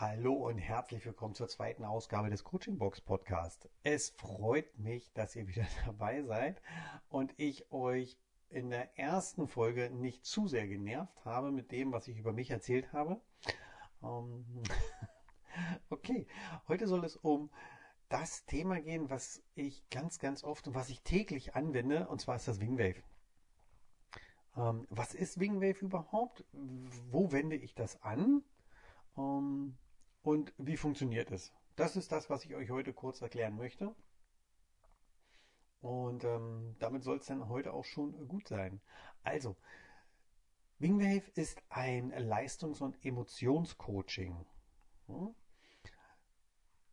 Hallo und herzlich willkommen zur zweiten Ausgabe des Coaching Box Podcast. Es freut mich, dass ihr wieder dabei seid und ich euch in der ersten Folge nicht zu sehr genervt habe mit dem, was ich über mich erzählt habe. Ähm, okay, heute soll es um das Thema gehen, was ich ganz, ganz oft und was ich täglich anwende, und zwar ist das Wingwave. Ähm, was ist Wingwave überhaupt? Wo wende ich das an? Und wie funktioniert es? Das ist das, was ich euch heute kurz erklären möchte. Und ähm, damit soll es dann heute auch schon gut sein. Also, Wingwave ist ein Leistungs- und Emotionscoaching.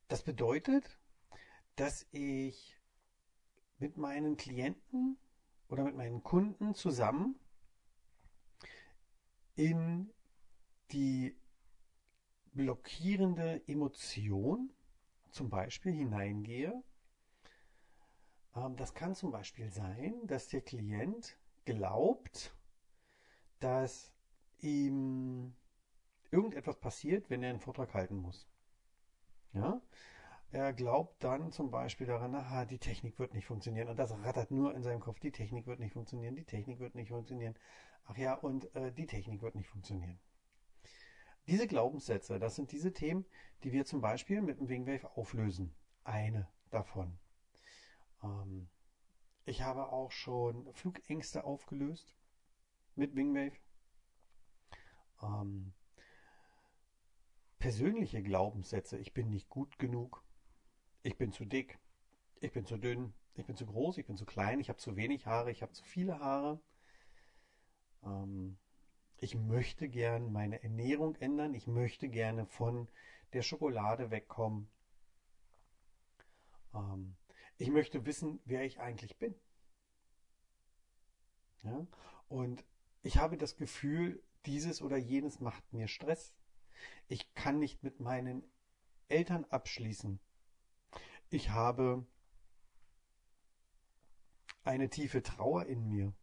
Das bedeutet, dass ich mit meinen Klienten oder mit meinen Kunden zusammen in die blockierende Emotion zum Beispiel hineingehe. Ähm, das kann zum Beispiel sein, dass der Klient glaubt, dass ihm irgendetwas passiert, wenn er einen Vortrag halten muss. Ja? Er glaubt dann zum Beispiel daran, aha, die Technik wird nicht funktionieren. Und das rattert nur in seinem Kopf, die Technik wird nicht funktionieren, die Technik wird nicht funktionieren. Ach ja, und äh, die Technik wird nicht funktionieren. Diese Glaubenssätze, das sind diese Themen, die wir zum Beispiel mit dem Wingwave auflösen. Eine davon. Ähm, ich habe auch schon Flugängste aufgelöst mit Wingwave. Ähm, persönliche Glaubenssätze, ich bin nicht gut genug, ich bin zu dick, ich bin zu dünn, ich bin zu groß, ich bin zu klein, ich habe zu wenig Haare, ich habe zu viele Haare. Ähm, ich möchte gern meine Ernährung ändern, ich möchte gerne von der Schokolade wegkommen. Ähm, ich möchte wissen, wer ich eigentlich bin. Ja? Und ich habe das Gefühl, dieses oder jenes macht mir Stress. Ich kann nicht mit meinen Eltern abschließen. Ich habe eine tiefe Trauer in mir.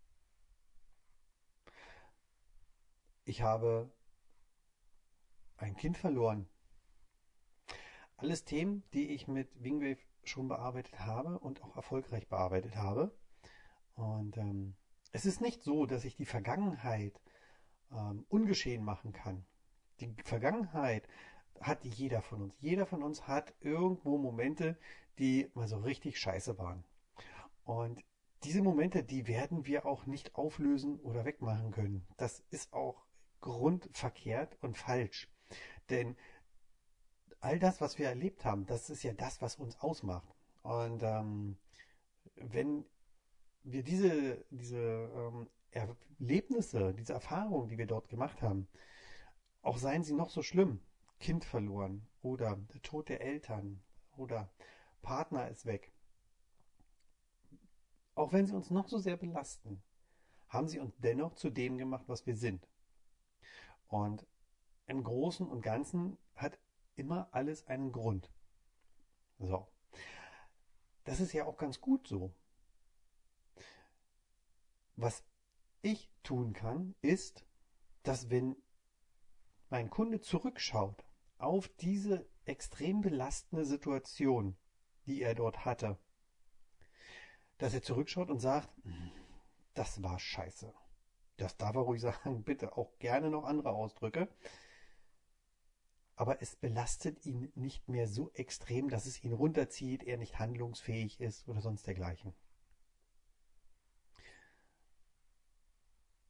Ich habe ein Kind verloren. Alles Themen, die ich mit Wingwave schon bearbeitet habe und auch erfolgreich bearbeitet habe. Und ähm, es ist nicht so, dass ich die Vergangenheit ähm, ungeschehen machen kann. Die Vergangenheit hat jeder von uns. Jeder von uns hat irgendwo Momente, die mal so richtig scheiße waren. Und diese Momente, die werden wir auch nicht auflösen oder wegmachen können. Das ist auch grundverkehrt und falsch. Denn all das, was wir erlebt haben, das ist ja das, was uns ausmacht. Und ähm, wenn wir diese, diese ähm, Erlebnisse, diese Erfahrungen, die wir dort gemacht haben, auch seien sie noch so schlimm, Kind verloren oder der Tod der Eltern oder Partner ist weg, auch wenn sie uns noch so sehr belasten, haben sie uns dennoch zu dem gemacht, was wir sind. Und im Großen und Ganzen hat immer alles einen Grund. So. Das ist ja auch ganz gut so. Was ich tun kann, ist, dass wenn mein Kunde zurückschaut auf diese extrem belastende Situation, die er dort hatte, dass er zurückschaut und sagt, das war scheiße. Das darf er ruhig sagen, bitte auch gerne noch andere Ausdrücke aber es belastet ihn nicht mehr so extrem, dass es ihn runterzieht, er nicht handlungsfähig ist oder sonst dergleichen.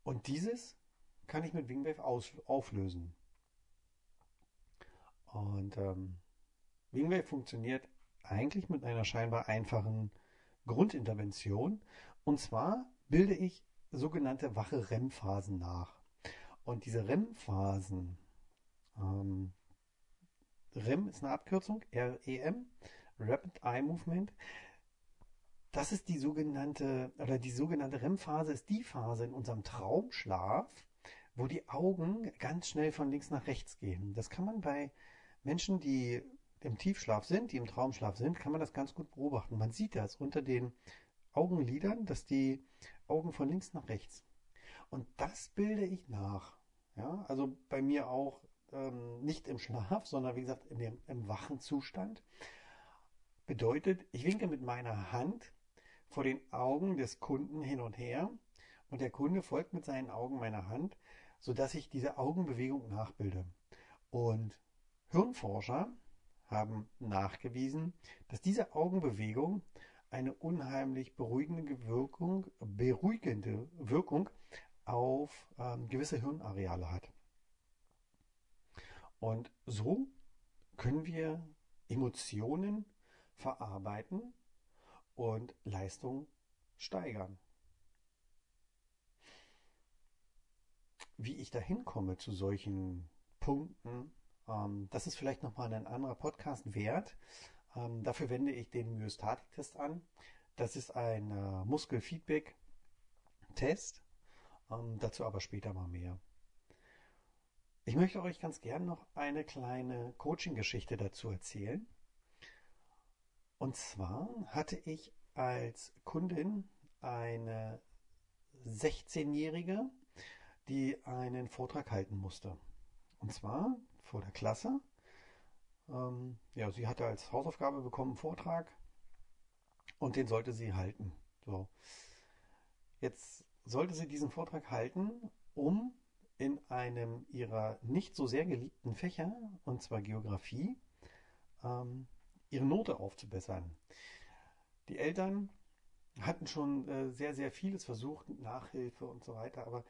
Und dieses kann ich mit Wingwave auflösen. Und ähm, Wingwave funktioniert eigentlich mit einer scheinbar einfachen Grundintervention. Und zwar bilde ich sogenannte wache REM-Phasen nach. Und diese REM-Phasen ähm, REM ist eine Abkürzung, REM, Rapid Eye Movement. Das ist die sogenannte, oder die sogenannte REM-Phase ist die Phase in unserem Traumschlaf, wo die Augen ganz schnell von links nach rechts gehen. Das kann man bei Menschen, die im Tiefschlaf sind, die im Traumschlaf sind, kann man das ganz gut beobachten. Man sieht das unter den Augenlidern, dass die Augen von links nach rechts. Und das bilde ich nach. Ja, also bei mir auch ähm, nicht im Schlaf, sondern wie gesagt dem, im wachen Zustand. Bedeutet, ich winke mit meiner Hand vor den Augen des Kunden hin und her und der Kunde folgt mit seinen Augen meiner Hand, sodass ich diese Augenbewegung nachbilde. Und Hirnforscher haben nachgewiesen, dass diese Augenbewegung eine unheimlich beruhigende Wirkung, beruhigende Wirkung auf ähm, gewisse Hirnareale hat. Und so können wir Emotionen verarbeiten und Leistung steigern. Wie ich dahin komme zu solchen Punkten, ähm, das ist vielleicht nochmal ein anderer Podcast wert. Ähm, dafür wende ich den Myostatik-Test an. Das ist ein äh, Muskelfeedback-Test. Ähm, dazu aber später mal mehr. Ich möchte euch ganz gern noch eine kleine Coaching-Geschichte dazu erzählen. Und zwar hatte ich als Kundin eine 16-Jährige, die einen Vortrag halten musste. Und zwar vor der Klasse. Ähm, ja, sie hatte als Hausaufgabe bekommen einen Vortrag und den sollte sie halten. So. Jetzt sollte sie diesen Vortrag halten, um in einem ihrer nicht so sehr geliebten Fächer, und zwar Geografie, ähm, ihre Note aufzubessern. Die Eltern hatten schon äh, sehr, sehr vieles versucht, Nachhilfe und so weiter, aber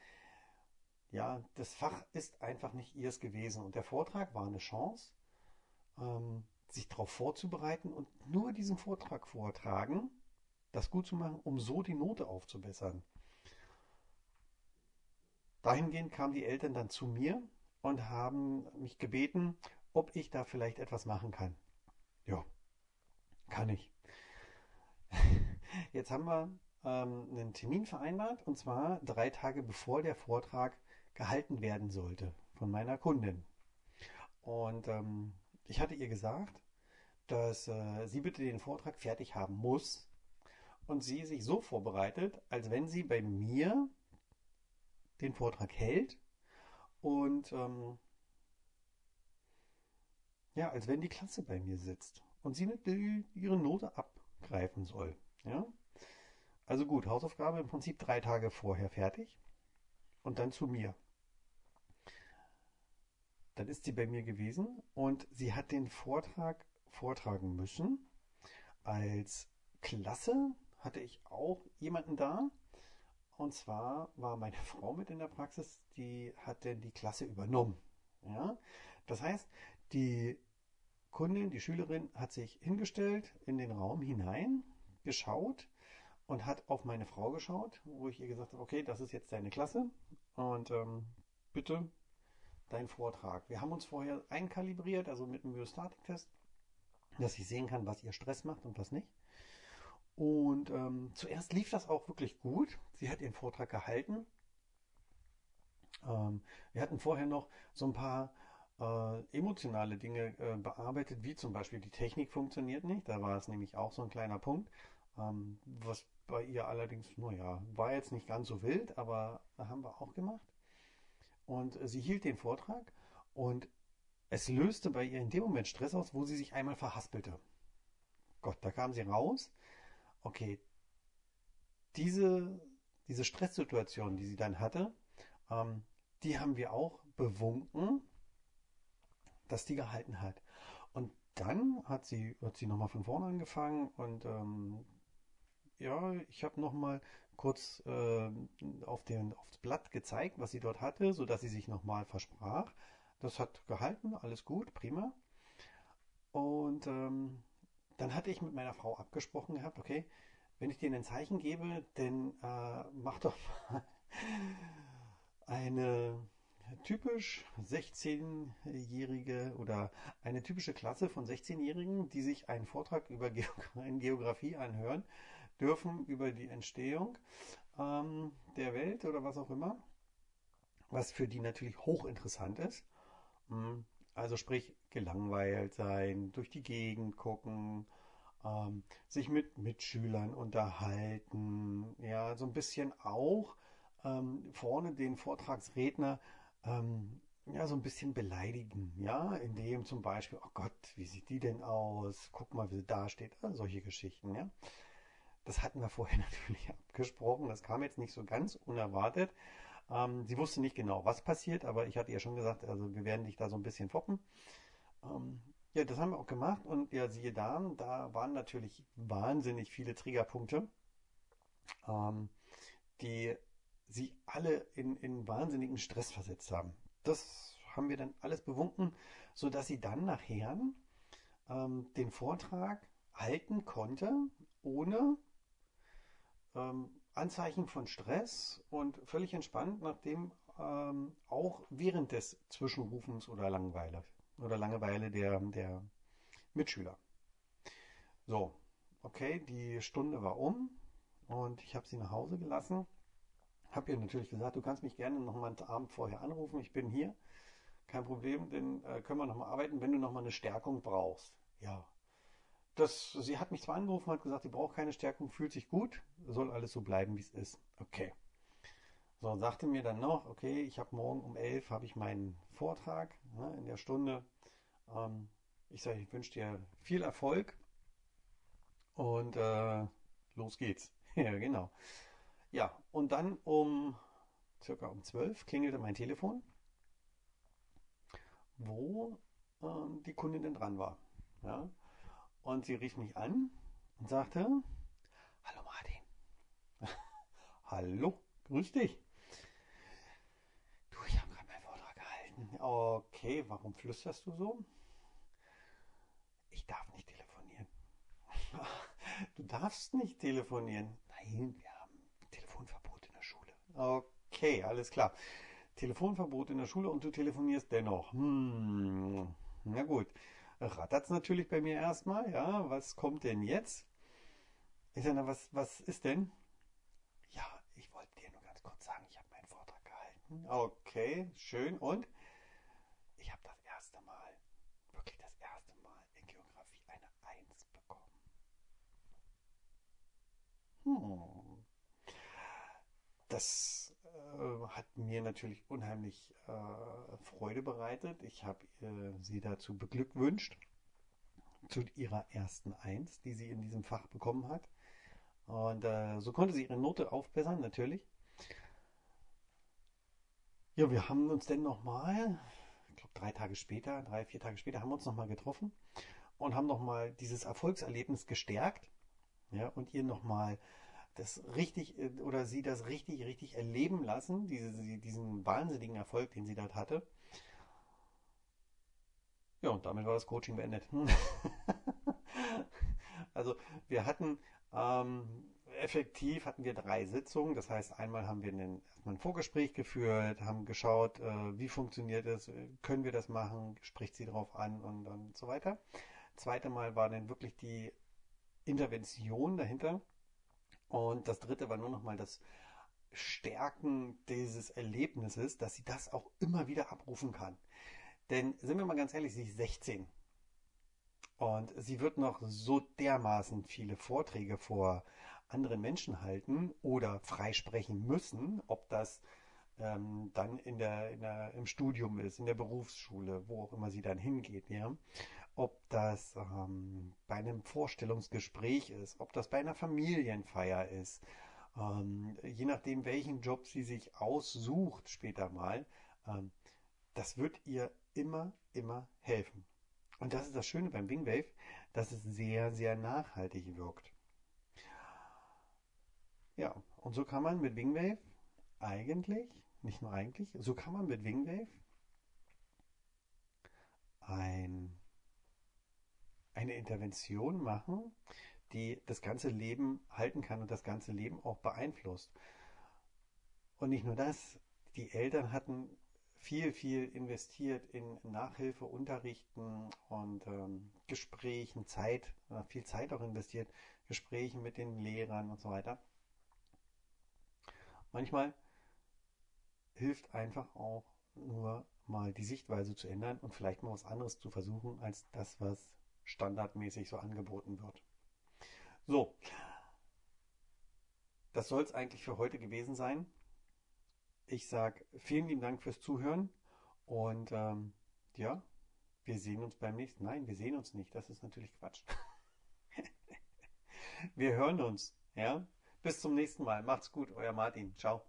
ja, das Fach ist einfach nicht ihrs gewesen. Und der Vortrag war eine Chance, ähm, sich darauf vorzubereiten und nur diesen Vortrag vortragen, das gut zu machen, um so die Note aufzubessern. Dahingehend kamen die Eltern dann zu mir und haben mich gebeten, ob ich da vielleicht etwas machen kann. Ja, kann ich. Jetzt haben wir ähm, einen Termin vereinbart und zwar drei Tage bevor der Vortrag gehalten werden sollte von meiner Kundin. Und ähm, ich hatte ihr gesagt, dass äh, sie bitte den Vortrag fertig haben muss und sie sich so vorbereitet, als wenn sie bei mir den Vortrag hält und ähm, ja, als wenn die Klasse bei mir sitzt und sie ihre Note abgreifen soll. Ja? Also gut, Hausaufgabe im Prinzip drei Tage vorher fertig und dann zu mir. Dann ist sie bei mir gewesen und sie hat den Vortrag vortragen müssen. Als Klasse hatte ich auch jemanden da. Und zwar war meine Frau mit in der Praxis, die hat denn die Klasse übernommen. Ja? Das heißt, die Kundin, die Schülerin hat sich hingestellt in den Raum hinein, geschaut und hat auf meine Frau geschaut, wo ich ihr gesagt habe, okay, das ist jetzt deine Klasse und ähm, bitte dein Vortrag. Wir haben uns vorher einkalibriert, also mit einem Myostatik-Test, dass ich sehen kann, was ihr Stress macht und was nicht. Und ähm, zuerst lief das auch wirklich gut. Sie hat ihren Vortrag gehalten. Ähm, wir hatten vorher noch so ein paar äh, emotionale Dinge äh, bearbeitet, wie zum Beispiel die Technik funktioniert nicht. Da war es nämlich auch so ein kleiner Punkt, ähm, was bei ihr allerdings, naja, war jetzt nicht ganz so wild, aber haben wir auch gemacht. Und äh, sie hielt den Vortrag und es löste bei ihr in dem Moment Stress aus, wo sie sich einmal verhaspelte. Gott, da kam sie raus. Okay, diese, diese Stresssituation, die sie dann hatte, ähm, die haben wir auch bewunken dass die gehalten hat. Und dann hat sie, hat sie nochmal von vorne angefangen und ähm, ja, ich habe nochmal kurz äh, auf den, aufs Blatt gezeigt, was sie dort hatte, sodass sie sich nochmal versprach. Das hat gehalten, alles gut, prima. Und ähm, dann hatte ich mit meiner Frau abgesprochen gehabt, okay, wenn ich dir ein Zeichen gebe, dann äh, mach doch mal eine typisch 16-jährige oder eine typische Klasse von 16-Jährigen, die sich einen Vortrag über Geografie anhören dürfen, über die Entstehung ähm, der Welt oder was auch immer, was für die natürlich hochinteressant ist. Hm, also sprich, gelangweilt sein, durch die Gegend gucken, ähm, sich mit Mitschülern unterhalten, ja, so ein bisschen auch ähm, vorne den Vortragsredner ähm, ja, so ein bisschen beleidigen, ja, indem zum Beispiel, oh Gott, wie sieht die denn aus? Guck mal, wie sie da steht, ah, solche Geschichten, ja. Das hatten wir vorher natürlich abgesprochen, das kam jetzt nicht so ganz unerwartet. Ähm, sie wusste nicht genau, was passiert, aber ich hatte ihr schon gesagt, also wir werden dich da so ein bisschen foppen. Ähm, ja, das haben wir auch gemacht und ja, siehe da, da waren natürlich wahnsinnig viele Triggerpunkte, ähm, die sie alle in, in wahnsinnigen Stress versetzt haben. Das haben wir dann alles bewunken, sodass sie dann nachher ähm, den Vortrag halten konnte, ohne ähm, Anzeichen von Stress und völlig entspannt, nachdem ähm, auch während des Zwischenrufens oder Langeweile oder Langeweile der, der Mitschüler. So, okay, die Stunde war um und ich habe sie nach Hause gelassen. Habe ihr natürlich gesagt, du kannst mich gerne noch mal einen Abend vorher anrufen. Ich bin hier, kein Problem, denn äh, können wir noch mal arbeiten, wenn du noch mal eine Stärkung brauchst. Ja, das, sie hat mich zwar angerufen, hat gesagt, sie braucht keine Stärkung, fühlt sich gut, soll alles so bleiben, wie es ist. Okay. So, sagte mir dann noch, okay, ich habe morgen um 11 habe ich meinen Vortrag ne, in der Stunde. Ähm, ich sage, ich wünsche dir viel Erfolg und äh, los geht's. ja, genau. Ja, und dann um circa um 12 klingelte mein Telefon, wo ähm, die Kundin dran war. Ja, und sie rief mich an und sagte, Hallo Martin. Hallo, grüß dich. Du, ich habe gerade meinen Vortrag gehalten. Okay, warum flüsterst du so? Ich darf nicht telefonieren. Du darfst nicht telefonieren. Nein, wir haben Telefonverbot in der Schule. Okay, alles klar. Telefonverbot in der Schule und du telefonierst dennoch. Hm, na gut rattert es natürlich bei mir erstmal. Ja, was kommt denn jetzt? Ich sage, was, was ist denn? Ja, ich wollte dir nur ganz kurz sagen, ich habe meinen Vortrag gehalten. Okay, schön. Und ich habe das erste Mal, wirklich das erste Mal in Geografie eine Eins bekommen. Hm. Das hat mir natürlich unheimlich äh, Freude bereitet. Ich habe äh, sie dazu beglückwünscht zu ihrer ersten Eins, die sie in diesem Fach bekommen hat. Und äh, so konnte sie ihre Note aufbessern, natürlich. Ja, wir haben uns dann nochmal, ich glaube drei Tage später, drei, vier Tage später, haben wir uns nochmal getroffen und haben nochmal dieses Erfolgserlebnis gestärkt. Ja, und ihr nochmal das richtig äh, oder sie das richtig, richtig erleben lassen, diese, diesen wahnsinnigen Erfolg, den sie dort hatte. Ja, und damit war das Coaching beendet. also wir hatten ähm, effektiv hatten wir drei Sitzungen. Das heißt, einmal haben wir einen, erstmal ein Vorgespräch geführt, haben geschaut, äh, wie funktioniert es, können wir das machen, spricht sie darauf an und, und so weiter. Zweite Mal war dann wirklich die Intervention dahinter. Und das dritte war nur noch mal das Stärken dieses Erlebnisses, dass sie das auch immer wieder abrufen kann. Denn sind wir mal ganz ehrlich, sie ist 16. Und sie wird noch so dermaßen viele Vorträge vor anderen Menschen halten oder freisprechen müssen, ob das ähm, dann in der, in der, im Studium ist, in der Berufsschule, wo auch immer sie dann hingeht, ja ob das ähm, bei einem Vorstellungsgespräch ist, ob das bei einer Familienfeier ist, ähm, je nachdem, welchen Job sie sich aussucht später mal, ähm, das wird ihr immer, immer helfen. Und das ist das Schöne beim Wingwave, dass es sehr, sehr nachhaltig wirkt. Ja, und so kann man mit Wingwave eigentlich, nicht nur eigentlich, so kann man mit Wingwave ein eine Intervention machen, die das ganze Leben halten kann und das ganze Leben auch beeinflusst. Und nicht nur das, die Eltern hatten viel, viel investiert in Nachhilfe, Unterrichten und ähm, Gesprächen, Zeit, äh, viel Zeit auch investiert, Gesprächen mit den Lehrern und so weiter. Manchmal hilft einfach auch nur mal die Sichtweise zu ändern und vielleicht mal was anderes zu versuchen als das, was standardmäßig so angeboten wird. So, das soll es eigentlich für heute gewesen sein. Ich sage vielen lieben Dank fürs Zuhören Und ähm, ja, wir sehen uns beim nächsten. Nein, wir sehen uns nicht. Das ist natürlich Quatsch. wir hören uns. Ja, bis zum nächsten Mal. Macht's gut, euer Martin. Ciao.